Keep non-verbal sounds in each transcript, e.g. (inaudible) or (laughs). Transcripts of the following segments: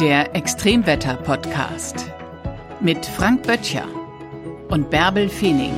Der Extremwetter-Podcast mit Frank Böttcher und Bärbel Feening.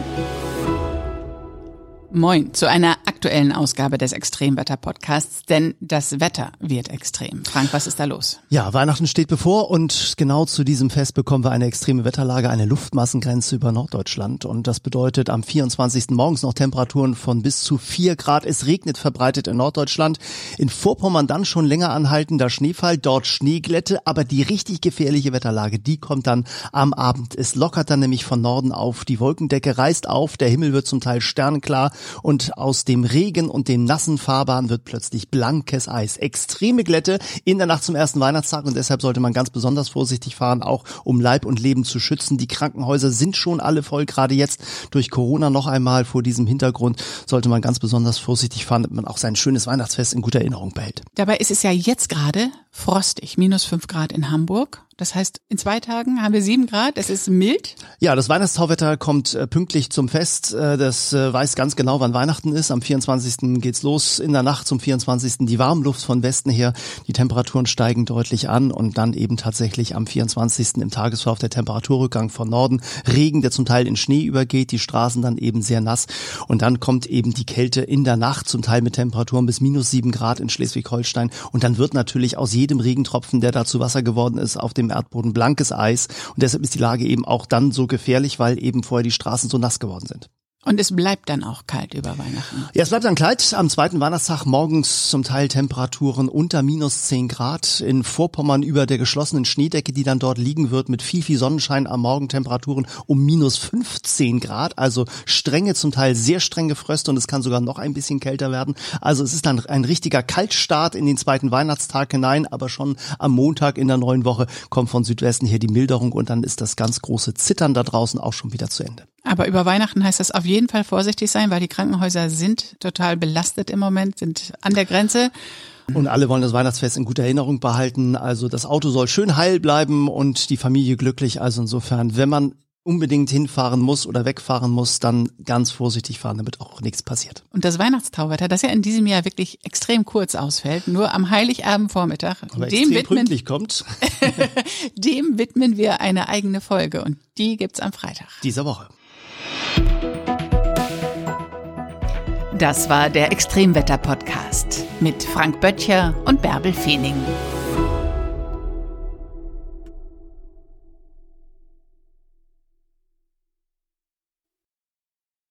Moin zu einer aktuellen Ausgabe des Extremwetter-Podcasts, denn das Wetter wird extrem. Frank, was ist da los? Ja, Weihnachten steht bevor und genau zu diesem Fest bekommen wir eine extreme Wetterlage, eine Luftmassengrenze über Norddeutschland und das bedeutet am 24. morgens noch Temperaturen von bis zu vier Grad. Es regnet verbreitet in Norddeutschland. In Vorpommern dann schon länger anhaltender Schneefall, dort Schneeglätte, aber die richtig gefährliche Wetterlage, die kommt dann am Abend. Es lockert dann nämlich von Norden auf, die Wolkendecke reißt auf, der Himmel wird zum Teil sternklar und aus dem Regen und dem nassen Fahrbahn wird plötzlich blankes Eis. Extreme Glätte in der Nacht zum ersten Weihnachtstag und deshalb sollte man ganz besonders vorsichtig fahren, auch um Leib und Leben zu schützen. Die Krankenhäuser sind schon alle voll, gerade jetzt durch Corona noch einmal vor diesem Hintergrund sollte man ganz besonders vorsichtig fahren, damit man auch sein schönes Weihnachtsfest in guter Erinnerung behält. Dabei ist es ja jetzt gerade frostig, minus fünf Grad in Hamburg. Das heißt, in zwei Tagen haben wir sieben Grad. Es ist mild. Ja, das Weihnachtstauwetter kommt äh, pünktlich zum Fest. Äh, das äh, weiß ganz genau, wann Weihnachten ist. Am 24. geht's los. In der Nacht zum 24. die Warmluft von Westen her. Die Temperaturen steigen deutlich an und dann eben tatsächlich am 24. im Tagesverlauf der Temperaturrückgang von Norden. Regen, der zum Teil in Schnee übergeht. Die Straßen dann eben sehr nass. Und dann kommt eben die Kälte in der Nacht, zum Teil mit Temperaturen bis minus sieben Grad in Schleswig-Holstein. Und dann wird natürlich aus jedem Regentropfen, der da zu Wasser geworden ist, auf dem Erdboden blankes Eis. Und deshalb ist die Lage eben auch dann so gefährlich, weil eben vorher die Straßen so nass geworden sind. Und es bleibt dann auch kalt über Weihnachten. Ja, es bleibt dann kalt. Am zweiten Weihnachtstag morgens zum Teil Temperaturen unter minus zehn Grad. In Vorpommern über der geschlossenen Schneedecke, die dann dort liegen wird, mit viel, viel Sonnenschein am Morgen Temperaturen um minus 15 Grad. Also strenge, zum Teil sehr strenge Fröste und es kann sogar noch ein bisschen kälter werden. Also es ist dann ein richtiger Kaltstart in den zweiten Weihnachtstag hinein, aber schon am Montag in der neuen Woche kommt von Südwesten hier die Milderung und dann ist das ganz große Zittern da draußen auch schon wieder zu Ende. Aber über Weihnachten heißt das auf jeden Fall vorsichtig sein, weil die Krankenhäuser sind total belastet im Moment, sind an der Grenze. Und alle wollen das Weihnachtsfest in guter Erinnerung behalten. Also das Auto soll schön heil bleiben und die Familie glücklich. Also insofern, wenn man unbedingt hinfahren muss oder wegfahren muss, dann ganz vorsichtig fahren, damit auch nichts passiert. Und das Weihnachtstauwetter, das ja in diesem Jahr wirklich extrem kurz ausfällt, nur am Heiligabendvormittag, Aber dem widmen, kommt. (laughs) dem widmen wir eine eigene Folge und die gibt's am Freitag. Dieser Woche. Das war der Extremwetter-Podcast mit Frank Böttcher und Bärbel Feening.